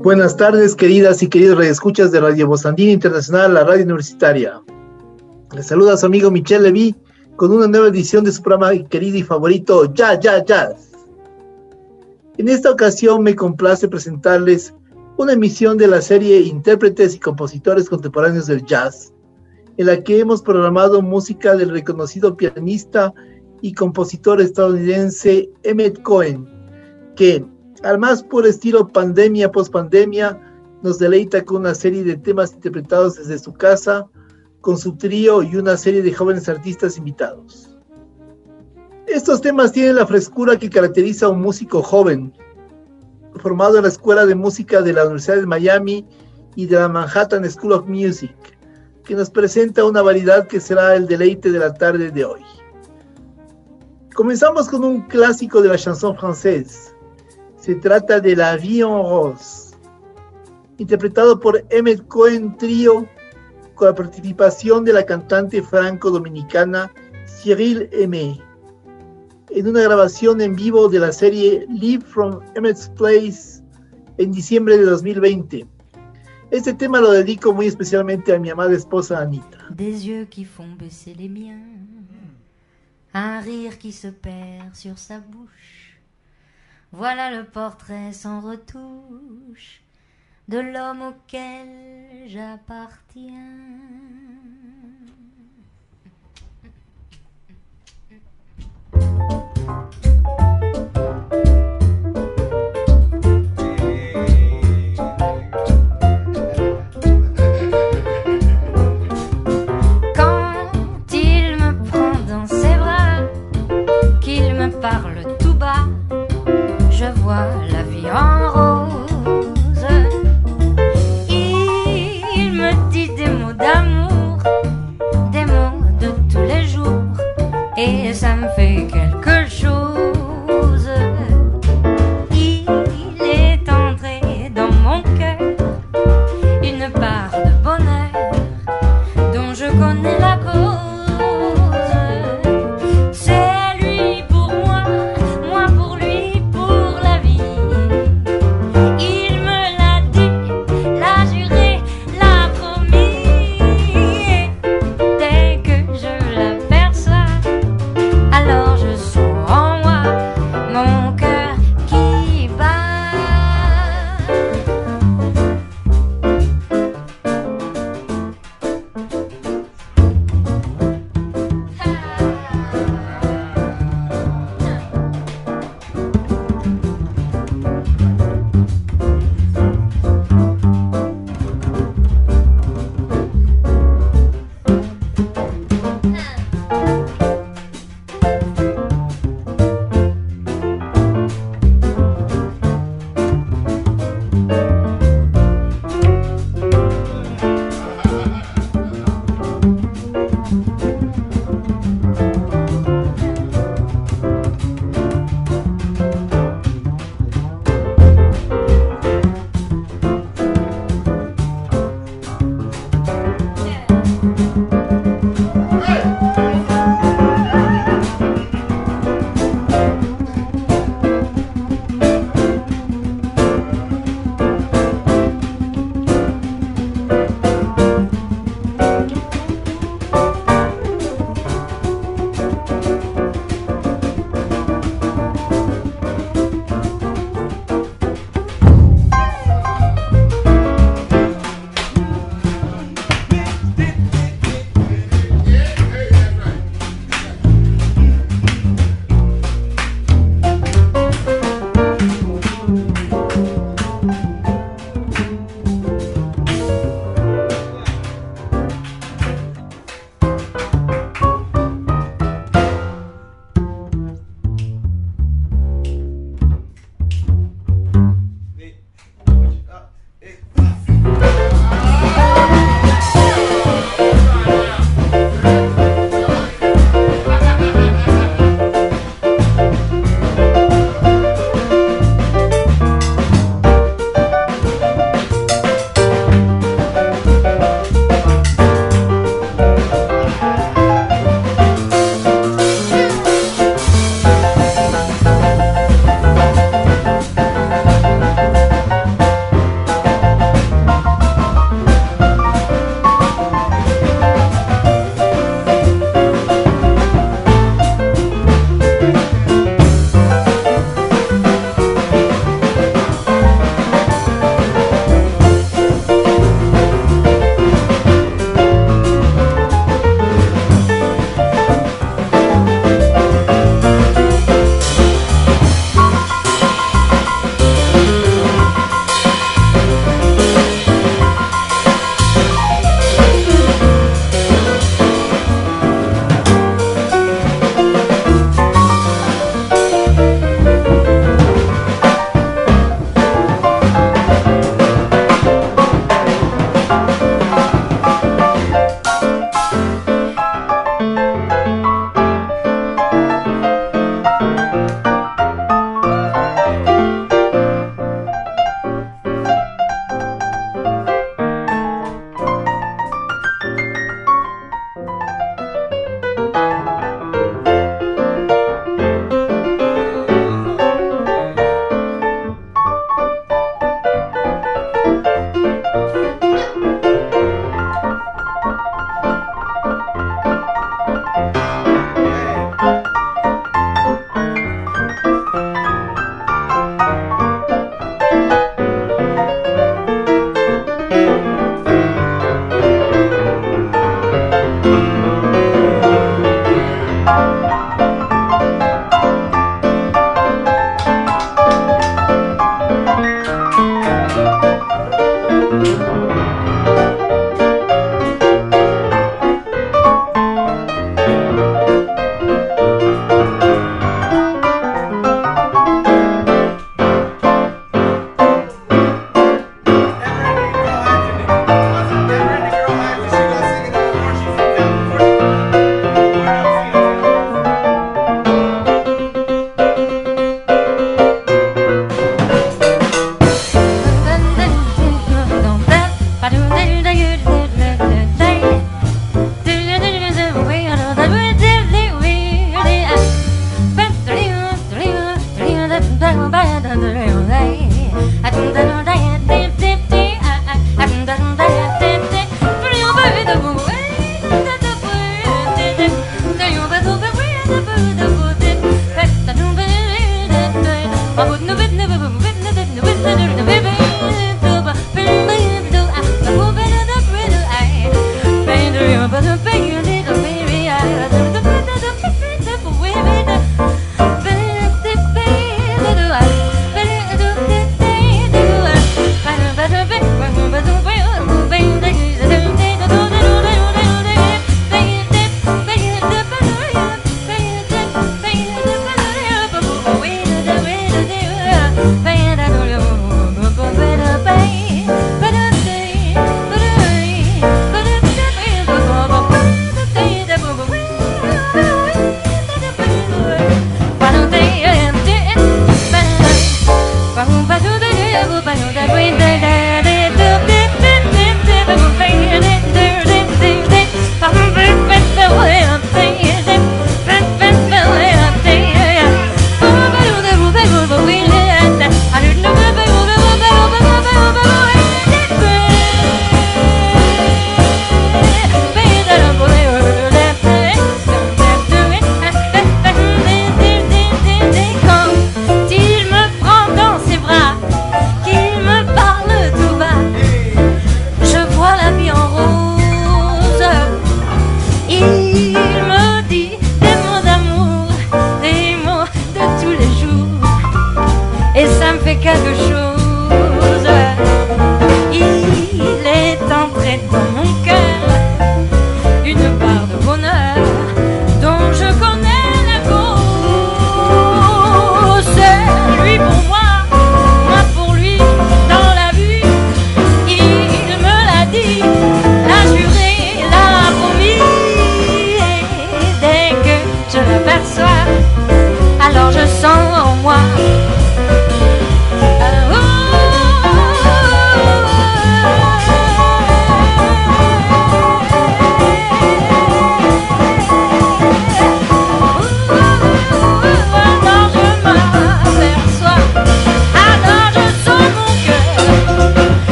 Buenas tardes, queridas y queridos radioescuchas de Radio Bozandina Internacional, la radio universitaria. Les saluda su amigo Michel Levy con una nueva edición de su programa querido y favorito, Ya, Ya, Jazz. En esta ocasión me complace presentarles una emisión de la serie Intérpretes y Compositores Contemporáneos del Jazz, en la que hemos programado música del reconocido pianista y compositor estadounidense Emmett Cohen, que al más puro estilo pandemia post-pandemia, nos deleita con una serie de temas interpretados desde su casa, con su trío y una serie de jóvenes artistas invitados. Estos temas tienen la frescura que caracteriza a un músico joven, formado en la Escuela de Música de la Universidad de Miami y de la Manhattan School of Music, que nos presenta una variedad que será el deleite de la tarde de hoy. Comenzamos con un clásico de la chanson française, se trata de La Vie en Rose, interpretado por Emmett Cohen Trio con la participación de la cantante franco-dominicana Cyril Aimé, en una grabación en vivo de la serie Live from Emmett's Place en diciembre de 2020. Este tema lo dedico muy especialmente a mi amada esposa Anita. Des yeux qui font baisser les miens, un rire qui se perd sur sa bouche. Voilà le portrait sans retouche de l'homme auquel j'appartiens.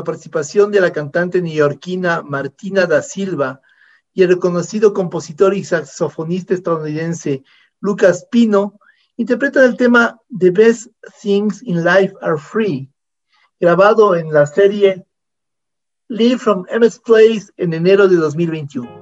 La participación de la cantante neoyorquina Martina da Silva y el reconocido compositor y saxofonista estadounidense Lucas Pino, interpretan el tema The Best Things in Life Are Free, grabado en la serie Live from MS Place en enero de 2021.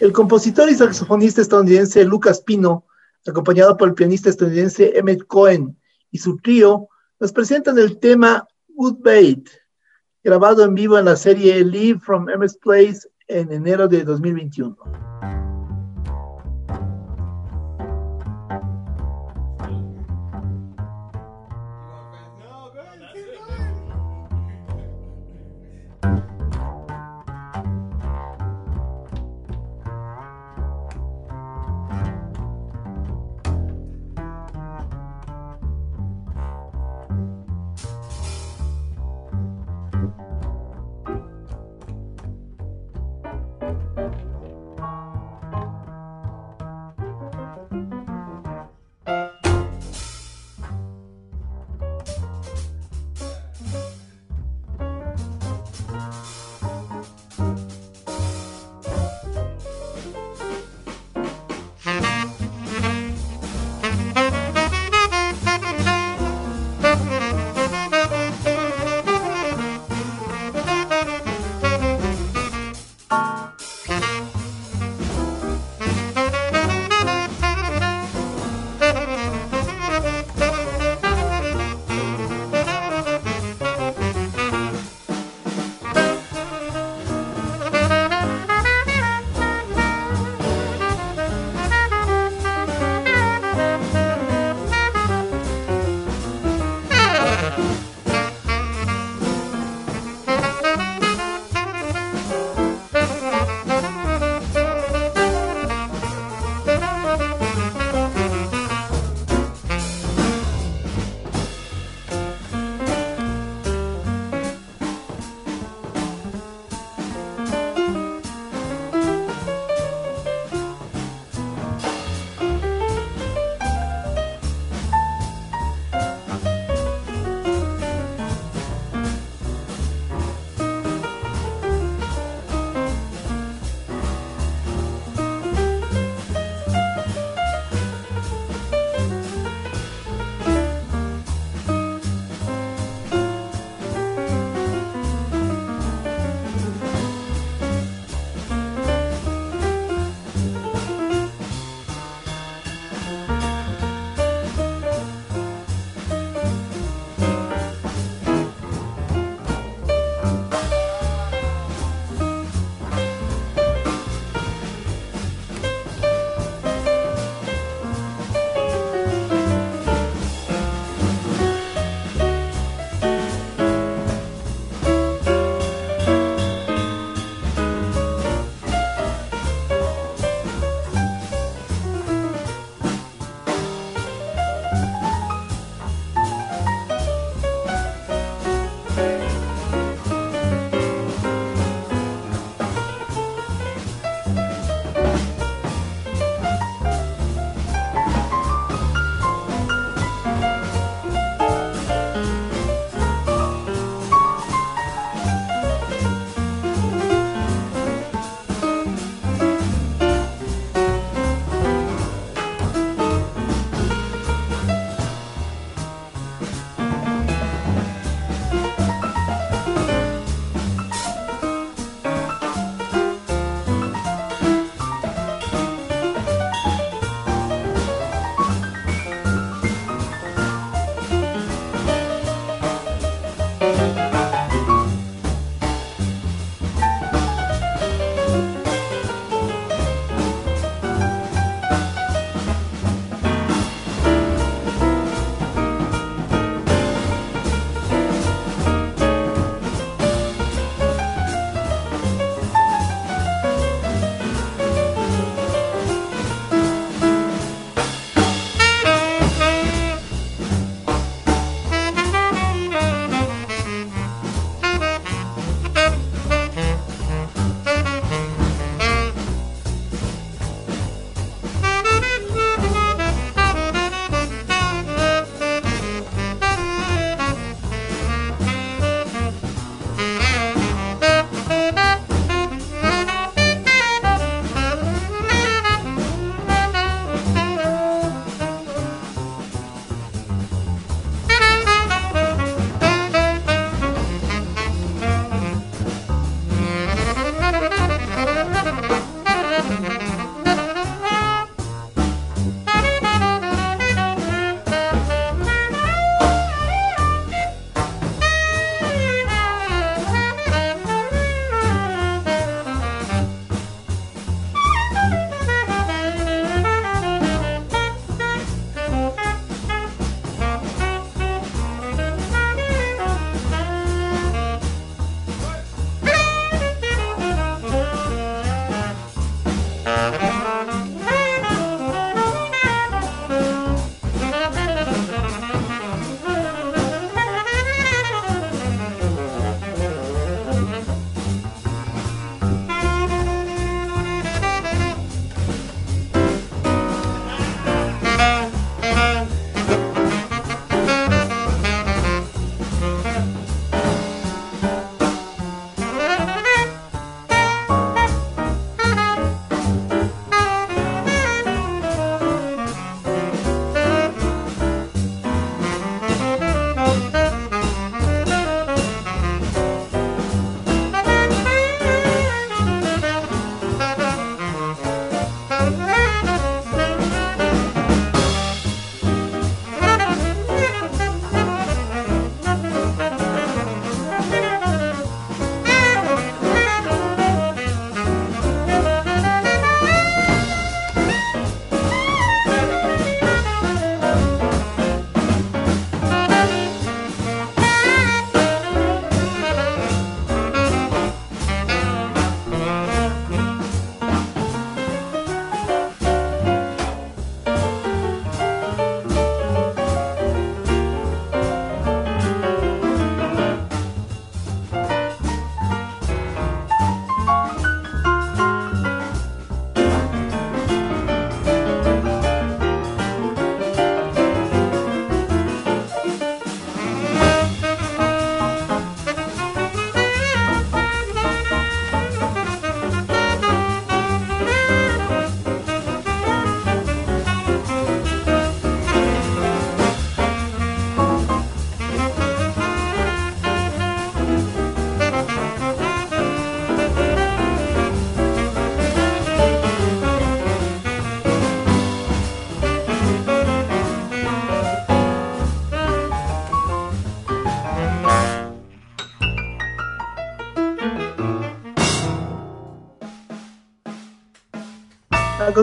El compositor y saxofonista estadounidense Lucas Pino, acompañado por el pianista estadounidense Emmett Cohen y su trío, nos presentan el tema Woodbait, grabado en vivo en la serie Live from Emmett's Place en enero de 2021.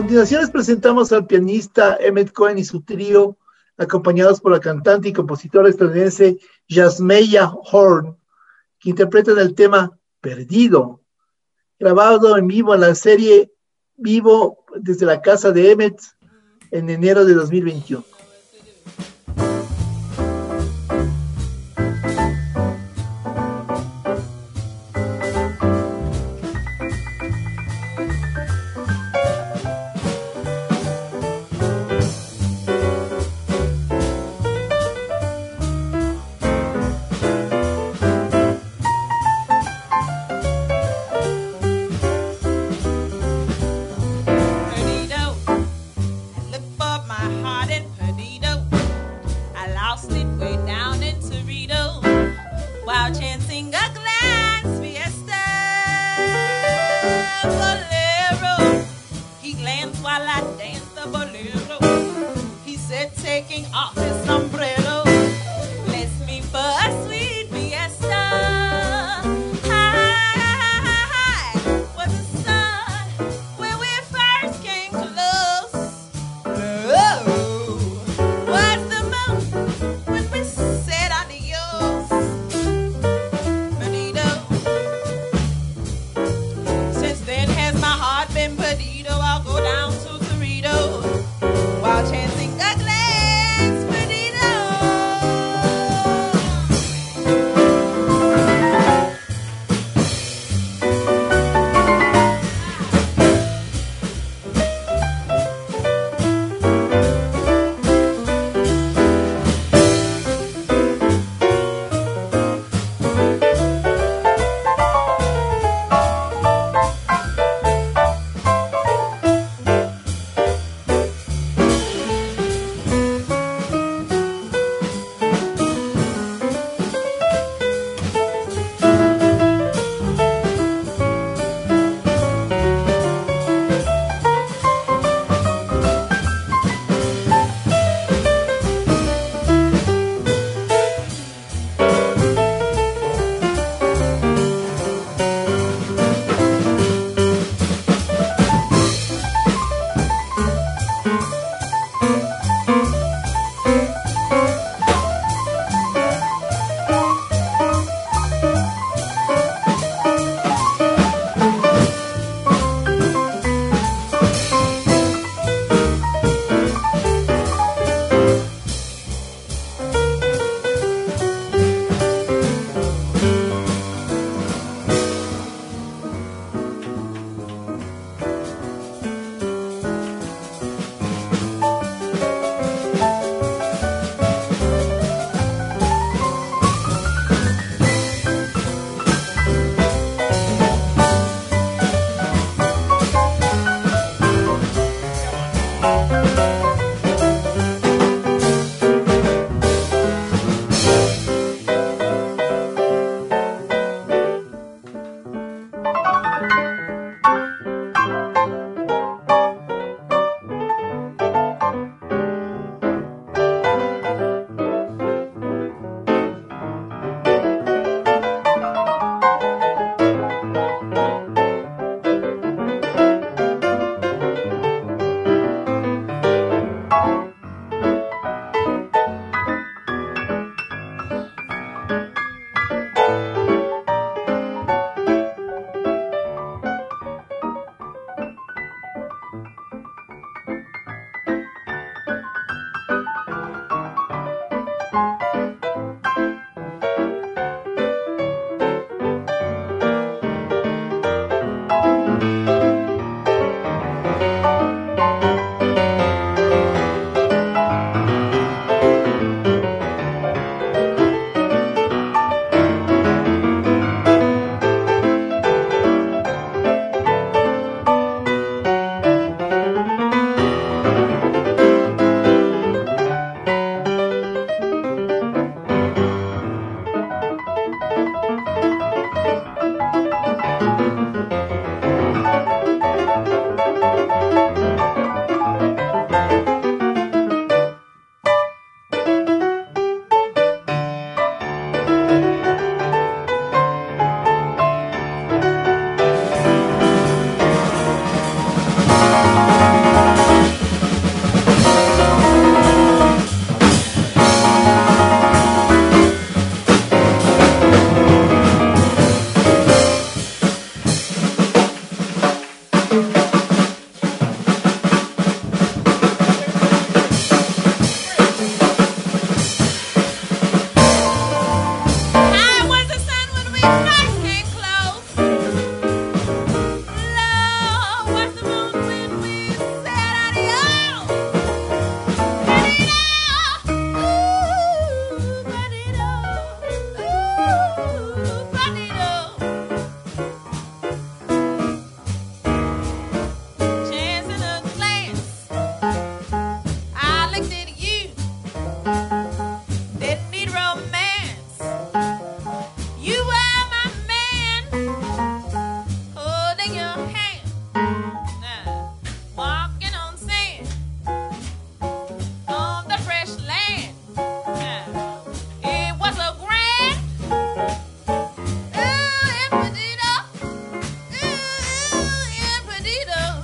Continuación les presentamos al pianista Emmett Cohen y su trío, acompañados por la cantante y compositora estadounidense Jasmeya Horn, que interpretan el tema Perdido, grabado en vivo en la serie Vivo desde la casa de Emmett en enero de 2021. up.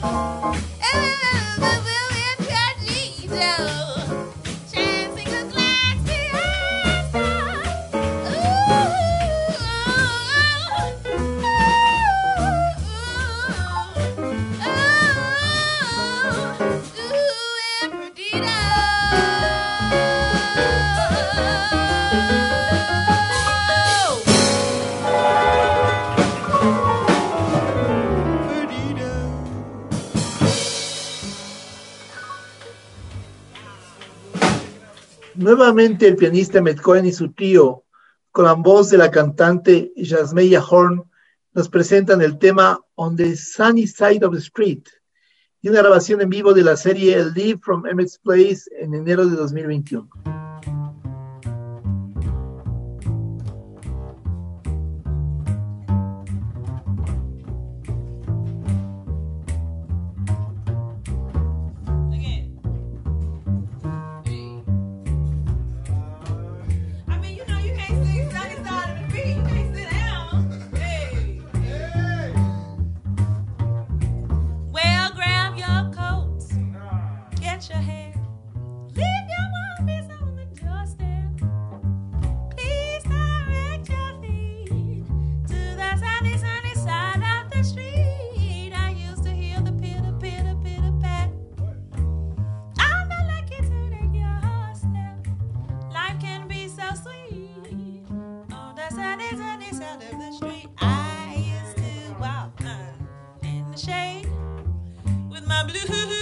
Thank you. El pianista Met Cohen y su tío, con la voz de la cantante Jasmeya Horn, nos presentan el tema On the Sunny Side of the Street y una grabación en vivo de la serie Live from Emmett's Place en enero de 2021. blue.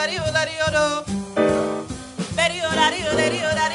Berio, Dario, Dario, Dario, Dario, Dario, Dario,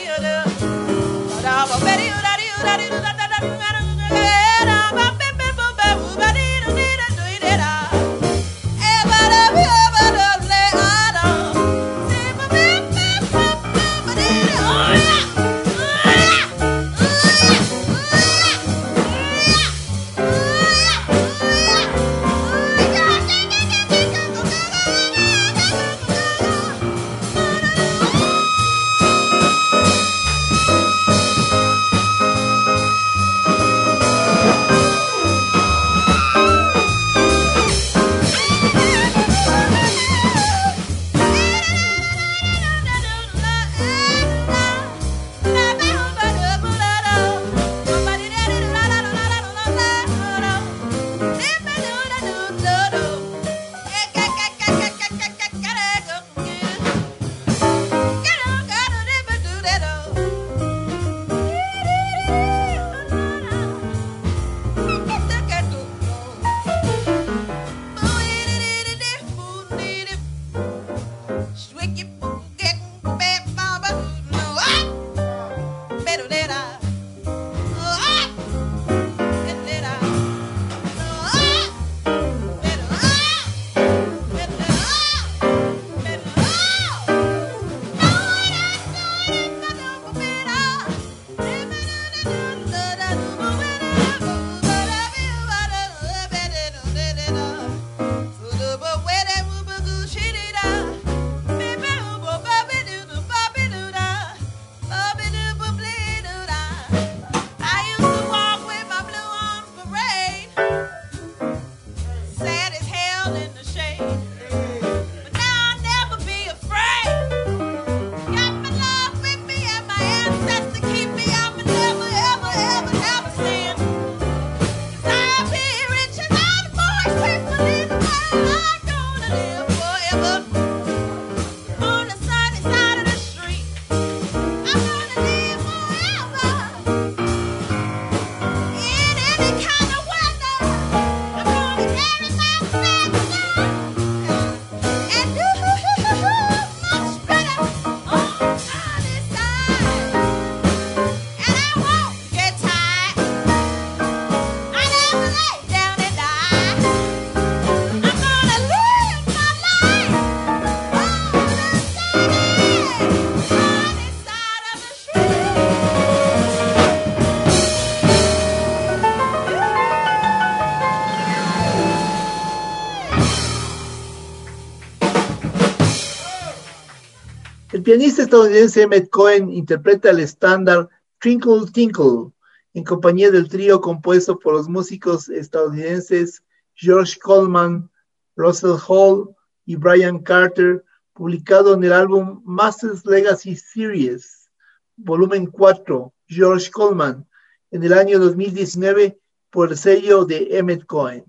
pianista estadounidense Emmett Cohen interpreta el estándar Twinkle Tinkle en compañía del trío compuesto por los músicos estadounidenses George Coleman, Russell Hall y Brian Carter, publicado en el álbum Masters Legacy Series, volumen 4, George Coleman, en el año 2019 por el sello de Emmett Cohen.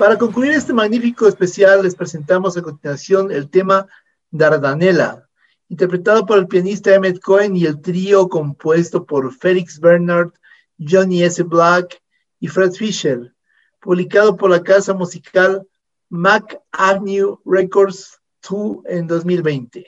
Para concluir este magnífico especial, les presentamos a continuación el tema Dardanella, interpretado por el pianista Emmett Cohen y el trío compuesto por Felix Bernard, Johnny S. Black y Fred Fisher, publicado por la casa musical Mac Records 2 en 2020.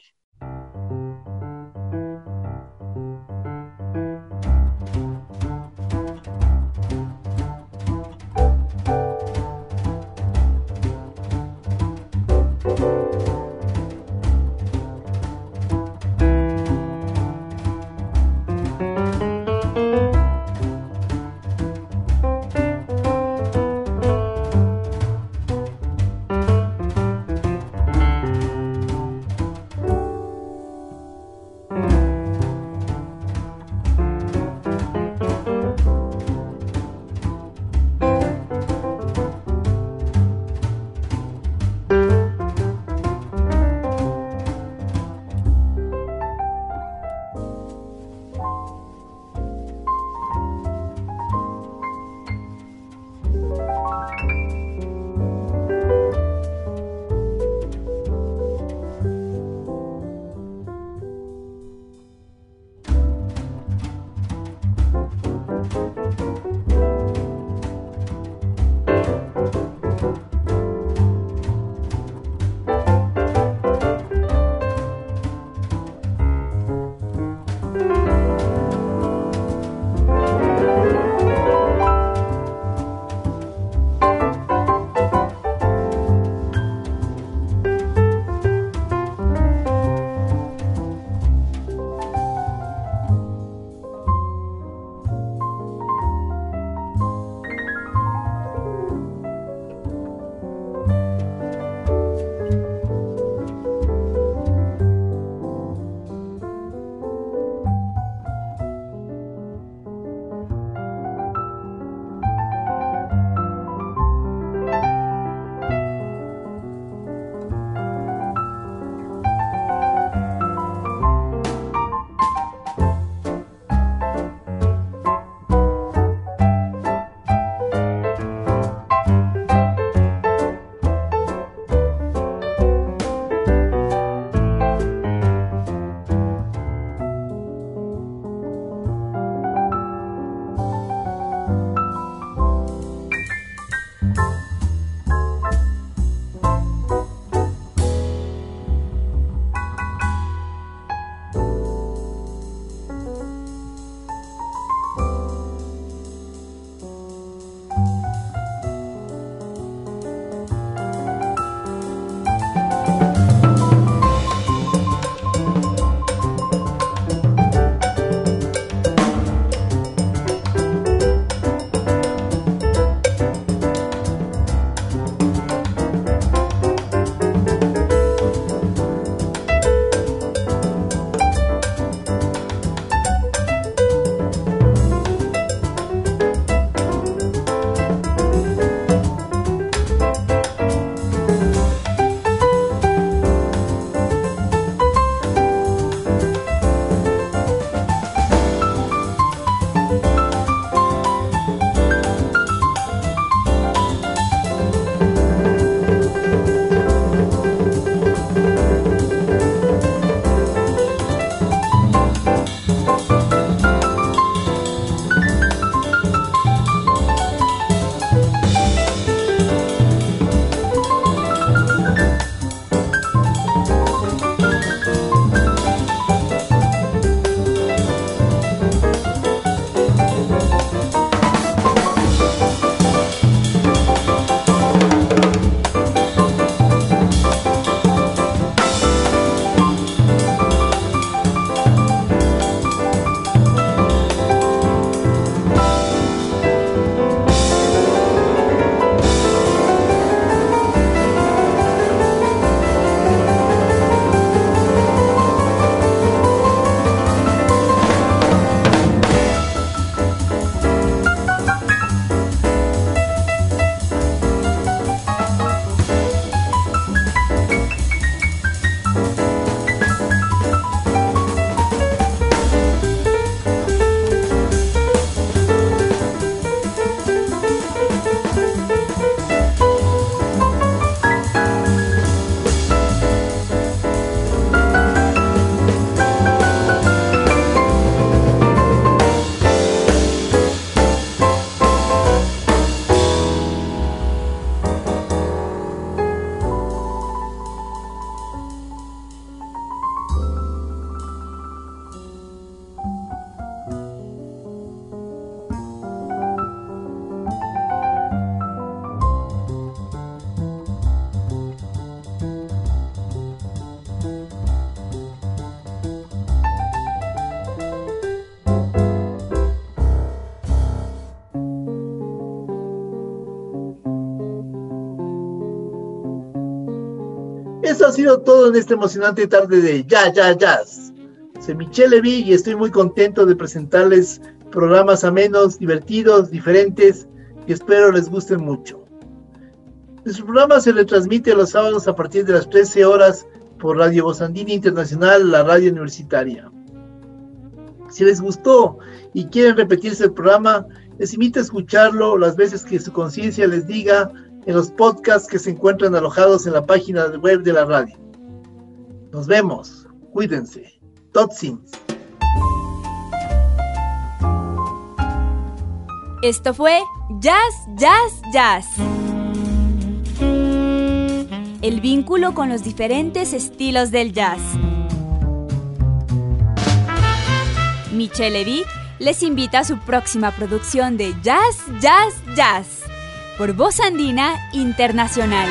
Ha sido todo en esta emocionante tarde de Ya, Ya, Jazz. Soy Michelle Levy y estoy muy contento de presentarles programas amenos, divertidos, diferentes y espero les gusten mucho. Nuestro programa se retransmite los sábados a partir de las 13 horas por Radio Bosandini Internacional, la radio universitaria. Si les gustó y quieren repetirse el programa, les invito a escucharlo las veces que su conciencia les diga en los podcasts que se encuentran alojados en la página web de la radio. Nos vemos. Cuídense. Totsins. Esto fue Jazz, Jazz, Jazz. El vínculo con los diferentes estilos del jazz. Michelle Levy les invita a su próxima producción de Jazz, Jazz, Jazz por Voz Andina Internacional.